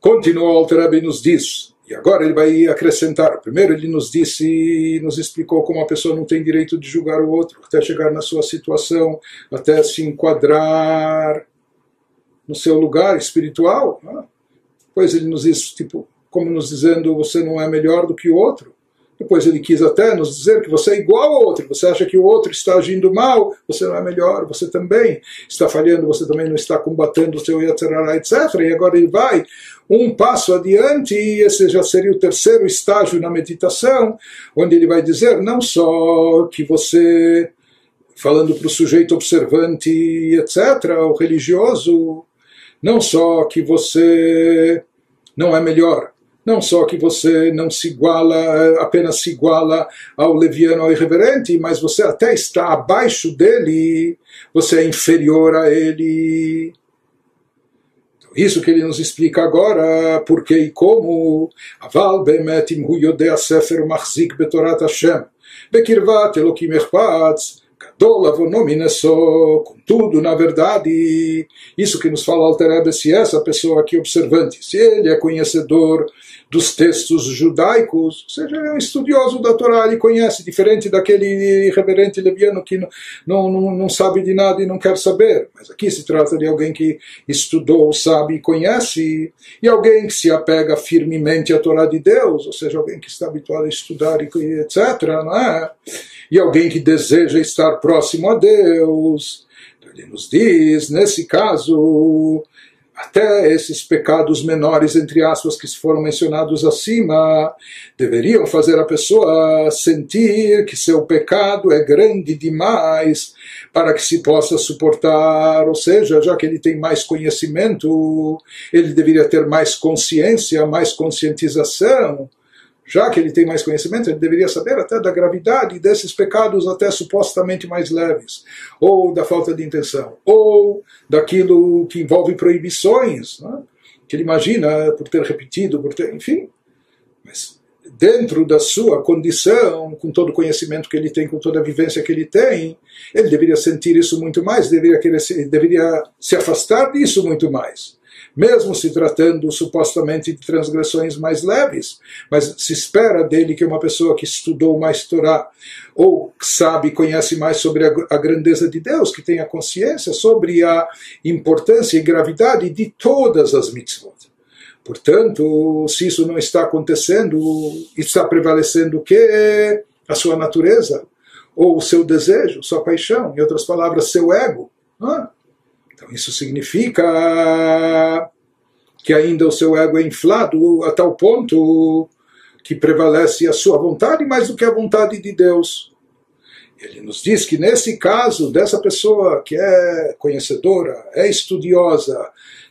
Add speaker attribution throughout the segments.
Speaker 1: Continua o Alter e nos diz, e agora ele vai acrescentar. Primeiro ele nos disse, nos explicou como a pessoa não tem direito de julgar o outro, até chegar na sua situação, até se enquadrar no seu lugar espiritual. Né? Depois ele nos diz, tipo, como nos dizendo, você não é melhor do que o outro. Depois ele quis até nos dizer que você é igual ao outro, você acha que o outro está agindo mal, você não é melhor, você também está falhando, você também não está combatendo o seu Yatzerara, etc. E agora ele vai um passo adiante, e esse já seria o terceiro estágio na meditação, onde ele vai dizer não só que você, falando para o sujeito observante, etc., o religioso, não só que você não é melhor, não só que você não se iguala, apenas se iguala ao leviano, ao irreverente, mas você até está abaixo dele, você é inferior a ele. Então, isso que ele nos explica agora, por que e como. Aval hu yodea sefer betorat Hashem, Contudo, na verdade, isso que nos fala Alter se essa pessoa aqui observante, se ele é conhecedor dos textos judaicos, ou seja, é um estudioso da Torá, ele conhece, diferente daquele irreverente leviano que não, não, não sabe de nada e não quer saber. Mas aqui se trata de alguém que estudou, sabe e conhece, e alguém que se apega firmemente à Torá de Deus, ou seja, alguém que está habituado a estudar e etc., não é? E alguém que deseja estar próximo a Deus. Então ele nos diz, nesse caso, até esses pecados menores, entre aspas, que foram mencionados acima, deveriam fazer a pessoa sentir que seu pecado é grande demais para que se possa suportar, ou seja, já que ele tem mais conhecimento, ele deveria ter mais consciência, mais conscientização já que ele tem mais conhecimento, ele deveria saber até da gravidade desses pecados até supostamente mais leves, ou da falta de intenção, ou daquilo que envolve proibições, né? que ele imagina por ter repetido, por ter, enfim. Mas dentro da sua condição, com todo o conhecimento que ele tem, com toda a vivência que ele tem, ele deveria sentir isso muito mais, deveria, querer, deveria se afastar disso muito mais mesmo se tratando supostamente de transgressões mais leves, mas se espera dele que uma pessoa que estudou mais Torá ou sabe, conhece mais sobre a, grandeza de Deus, que tenha consciência sobre a importância e gravidade de todas as mitzvot. Portanto, se isso não está acontecendo, está prevalecendo o que? A sua natureza, ou o seu desejo, sua paixão, em outras palavras, seu ego. Ah, então isso significa que ainda o seu ego é inflado a tal ponto que prevalece a sua vontade mais do que a vontade de Deus. Ele nos diz que nesse caso dessa pessoa que é conhecedora, é estudiosa,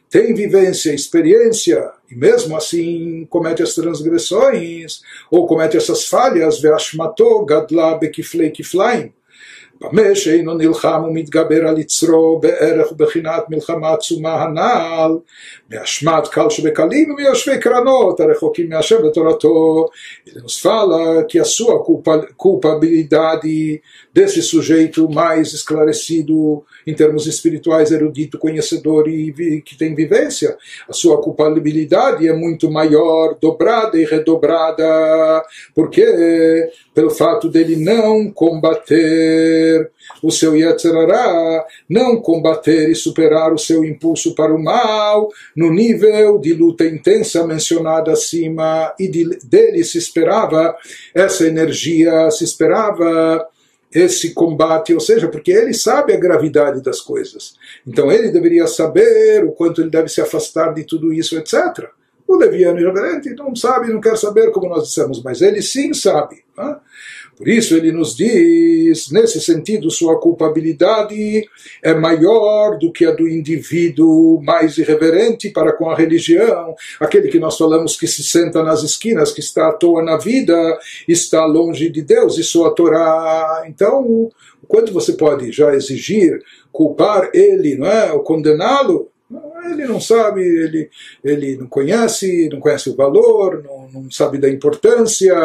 Speaker 1: tem vivência, experiência, e mesmo assim comete as transgressões, ou comete essas falhas, ve'ashmato gadla bekiflei kiflaim, במה שאינו נלחם ומתגבר על יצרו בערך ובחינת מלחמה עצומה הנ"ל, מאשמת קל שבקלים ומיושבי קרנות הרחוקים מהשם ותורתו. Ele nos fala que a sua culpabilidade desse sujeito mais esclarecido em termos espirituais, erudito, conhecedor e que tem vivência, a sua culpabilidade é muito maior, dobrada e redobrada, porque pelo fato dele não combater o seu Yetzerará, não combater e superar o seu impulso para o mal, no nível de luta intensa mencionada acima, e de, dele se esperava essa energia, se esperava esse combate, ou seja, porque ele sabe a gravidade das coisas. Então ele deveria saber o quanto ele deve se afastar de tudo isso, etc. O leviano irreverente não sabe, não quer saber, como nós dissemos, mas ele sim sabe. Né? Por isso ele nos diz, nesse sentido, sua culpabilidade é maior do que a do indivíduo mais irreverente para com a religião, aquele que nós falamos que se senta nas esquinas, que está à toa na vida, está longe de Deus e sua Torá. Então, quanto você pode já exigir culpar ele, não é, ou condená-lo? Ele não sabe, ele, ele não conhece, não conhece o valor, não, não sabe da importância,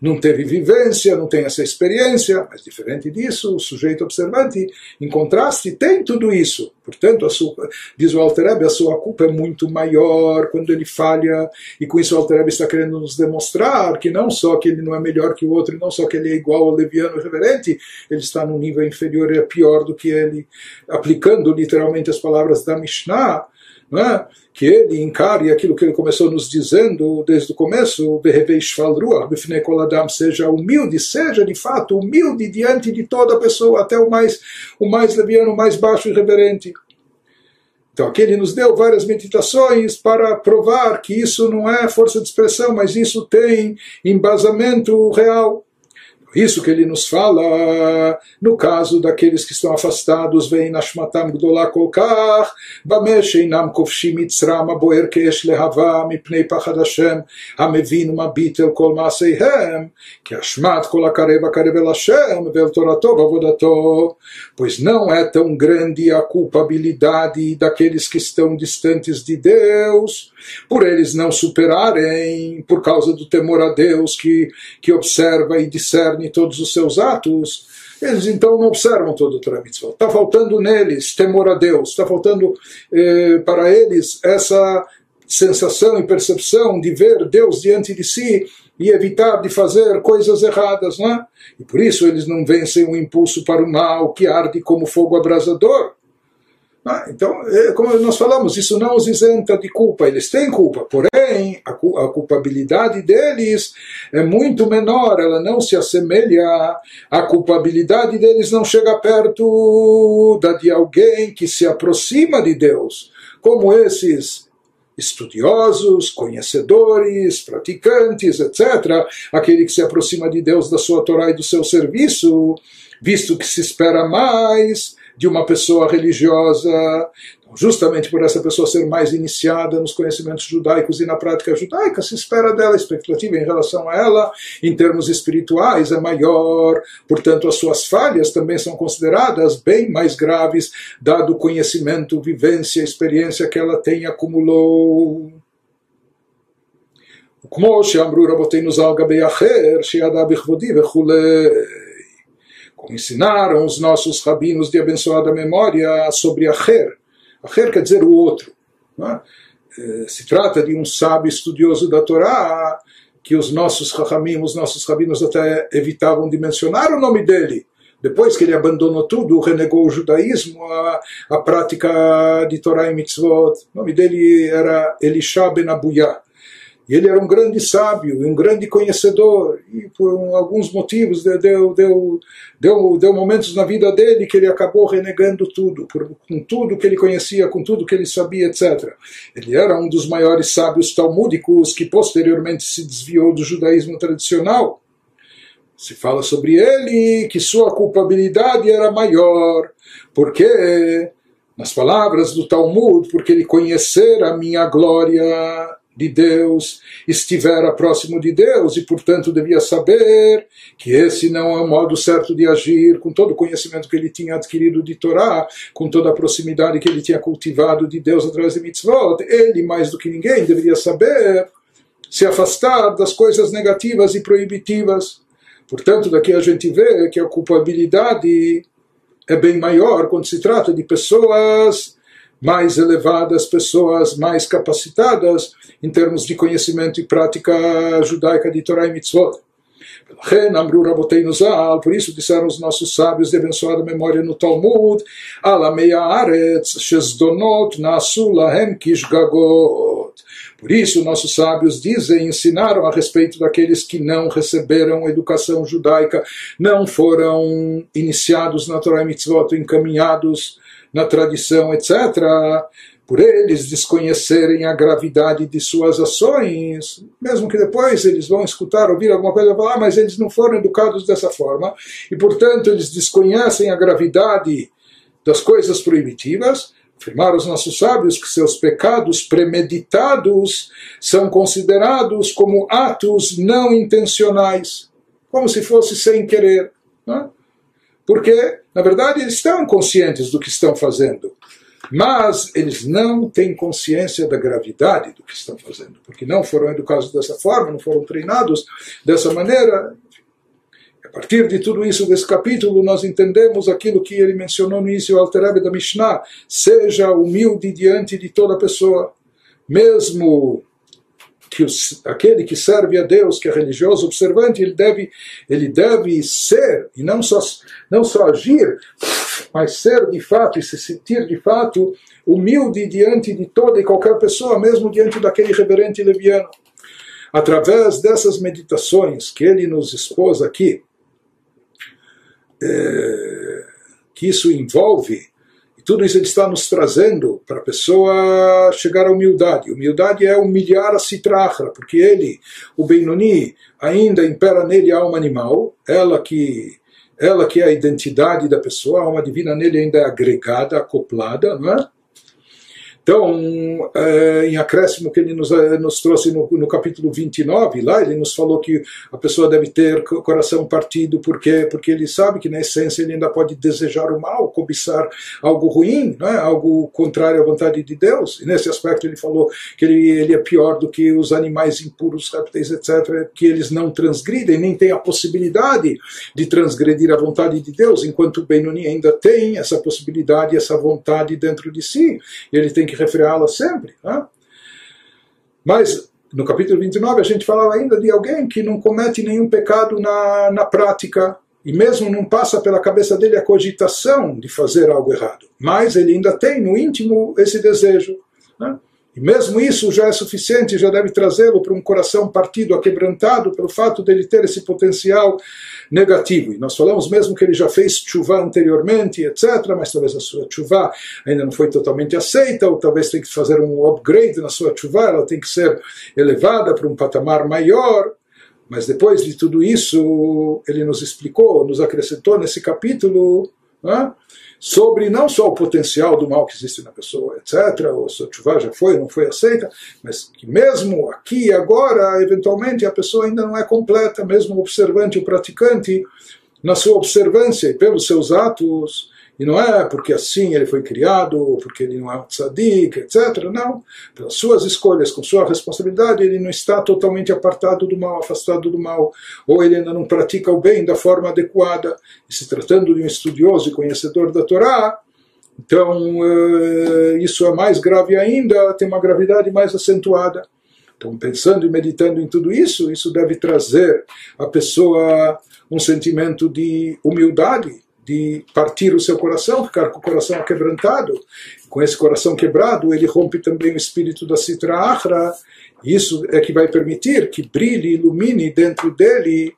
Speaker 1: não teve vivência, não tem essa experiência. Mas diferente disso, o sujeito observante, em contraste, tem tudo isso. Portanto, sua, diz o Altereb, a sua culpa é muito maior quando ele falha, e com isso o Altereb está querendo nos demonstrar que não só que ele não é melhor que o outro, não só que ele é igual ao leviano reverente, ele está num nível inferior e é pior do que ele, aplicando literalmente as palavras da Mishnah, é? que ele encare aquilo que ele começou nos dizendo desde o começo, seja humilde, seja de fato humilde diante de toda pessoa, até o mais, o mais leviano, o mais baixo e reverente. Então aqui ele nos deu várias meditações para provar que isso não é força de expressão, mas isso tem embasamento real. Isso que ele nos fala no caso daqueles que estão afastados, vem Nashmatam Gdolah Kolkar, Bamesh Einam Kovshim Mitzram Aboer Keesh Lehava Mipnei Pachad Hashem, Hamevin Mabit El Kol Maaseihem, que Ashmat Kol Akarev Akarev El Hashem, pois não é tão grande a culpabilidade daqueles que estão distantes de Deus, por eles não superarem, por causa do temor a Deus que, que observa e discerne todos os seus atos, eles então não observam todo o Torah. Está faltando neles temor a Deus, está faltando eh, para eles essa sensação e percepção de ver Deus diante de si e evitar de fazer coisas erradas, não é? E por isso eles não vencem o impulso para o mal que arde como fogo abrasador. Ah, então, é, como nós falamos, isso não os isenta de culpa, eles têm culpa, porém, a, a, culpabilidade deles é muito menor, ela não se assemelha, a culpabilidade deles não chega perto da de alguém que se aproxima de Deus, como esses estudiosos, conhecedores, praticantes, etc., aquele que se aproxima de Deus da sua Torá e do seu serviço, visto que se espera mais de uma pessoa religiosa, então, justamente por essa pessoa ser mais iniciada nos conhecimentos judaicos e na prática judaica, se espera dela, a expectativa em relação a ela, em termos espirituais, é maior, portanto, as suas falhas também são consideradas bem mais graves, dado o conhecimento, vivência, experiência que ela tem acumulou. כמו שאמרו רבותינו ז"ל גבי אחר, שידע בכבודי וכולי como ensinaram os nossos rabinos de abençoada memória sobre Acher. Acher quer dizer o outro. É? Se trata de um sábio estudioso da Torá, que os nossos rachamim, os nossos rabinos até evitavam de mencionar o nome dele. Depois que ele abandonou tudo, renegou o judaísmo, a, a prática de Torá e mitzvot. O nome dele era Elisha ben Abuyah. E ele era um grande sábio, um grande conhecedor, e por alguns motivos deu, deu, deu, deu momentos na vida dele que ele acabou renegando tudo, por, com tudo que ele conhecia, com tudo que ele sabia, etc. Ele era um dos maiores sábios talmúdicos que posteriormente se desviou do judaísmo tradicional. Se fala sobre ele que sua culpabilidade era maior, porque, nas palavras do Talmud, porque ele conhecera a minha glória de Deus, estivera próximo de Deus e, portanto, devia saber que esse não é o modo certo de agir, com todo o conhecimento que ele tinha adquirido de Torá, com toda a proximidade que ele tinha cultivado de Deus através de mitzvot, ele, mais do que ninguém, deveria saber se afastar das coisas negativas e proibitivas. Portanto, daqui a gente vê que a culpabilidade é bem maior quando se trata de pessoas mais elevadas, pessoas mais capacitadas em termos de conhecimento e prática judaica de Torah e Mitzvot. Por isso disseram os nossos sábios de abençoada memória no Talmud. Por isso, nossos sábios dizem, ensinaram a respeito daqueles que não receberam educação judaica, não foram iniciados na Torah e Mitzvot, encaminhados na tradição, etc., por eles desconhecerem a gravidade de suas ações, mesmo que depois eles vão escutar, ouvir alguma coisa e falar, ah, mas eles não foram educados dessa forma, e portanto eles desconhecem a gravidade das coisas proibitivas, afirmaram os nossos sábios que seus pecados premeditados são considerados como atos não intencionais, como se fosse sem querer. Não é? Porque, na verdade, eles estão conscientes do que estão fazendo, mas eles não têm consciência da gravidade do que estão fazendo, porque não foram educados dessa forma, não foram treinados dessa maneira. A partir de tudo isso, desse capítulo, nós entendemos aquilo que ele mencionou no início, o Rebbe da Mishnah, seja humilde diante de toda pessoa, mesmo que os, aquele que serve a Deus, que é religioso observante, ele deve, ele deve ser, e não só, não só agir, mas ser de fato e se sentir de fato humilde diante de toda e qualquer pessoa, mesmo diante daquele reverente leviano. Através dessas meditações que ele nos expôs aqui, é, que isso envolve tudo isso ele está nos trazendo para a pessoa chegar à humildade. Humildade é humilhar a Citrahra, porque ele, o Benoni, ainda impera nele a alma animal, ela que, ela que é a identidade da pessoa, a alma divina nele ainda é agregada, acoplada, não é? Então, é, em acréscimo que ele nos, é, nos trouxe no, no, capítulo 29, lá ele nos falou que a pessoa deve ter coração partido, porque porque ele sabe que na essência ele ainda pode desejar o mal, cobiçar algo ruim, né, algo contrário à vontade de Deus. E nesse aspecto ele falou que ele, ele é pior do que os animais impuros, répteis, etc., que eles não transgridem, nem têm a possibilidade de transgredir a vontade de Deus, enquanto o Benoni ainda tem essa possibilidade, essa vontade dentro de si. E ele tem que refreá-la sempre. Né? Mas no capítulo 29 a gente falava ainda de alguém que não comete nenhum pecado na, na prática e mesmo não passa pela cabeça dele a cogitação de fazer algo errado, mas ele ainda tem no íntimo esse desejo. Né? E mesmo isso já é suficiente, já deve trazê-lo para um coração partido, aquebrantado, pelo fato dele ter esse potencial negativo. E nós falamos mesmo que ele já fez chuva anteriormente, etc., mas talvez a sua chuva ainda não foi totalmente aceita, ou talvez tem que fazer um upgrade na sua chuva, ela tem que ser elevada para um patamar maior. Mas depois de tudo isso, ele nos explicou, nos acrescentou nesse capítulo. Né? sobre não só o potencial do mal que existe na pessoa, etc., ou se a já foi não foi aceita, mas que mesmo aqui e agora, eventualmente, a pessoa ainda não é completa, mesmo observante, o praticante, na sua observância e pelos seus atos, e não é porque assim ele foi criado, porque ele não é um tzadik, etc. Não. Pelas suas escolhas, com sua responsabilidade, ele não está totalmente apartado do mal, afastado do mal, ou ele ainda não pratica o bem da forma adequada. E se tratando de um estudioso e conhecedor da Torá, então eh, isso é mais grave ainda, tem uma gravidade mais acentuada. Então, pensando e meditando em tudo isso, isso deve trazer à pessoa um sentimento de humildade, de partir o seu coração, ficar com o coração quebrantado. Com esse coração quebrado, ele rompe também o espírito da Sitra Achra. Isso é que vai permitir que brilhe, ilumine dentro dele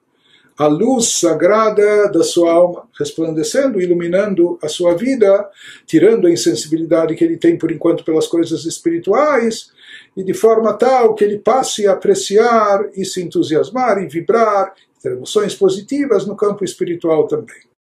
Speaker 1: a luz sagrada da sua alma, resplandecendo, iluminando a sua vida, tirando a insensibilidade que ele tem por enquanto pelas coisas espirituais, e de forma tal que ele passe a apreciar e se entusiasmar e vibrar, ter emoções positivas no campo espiritual também.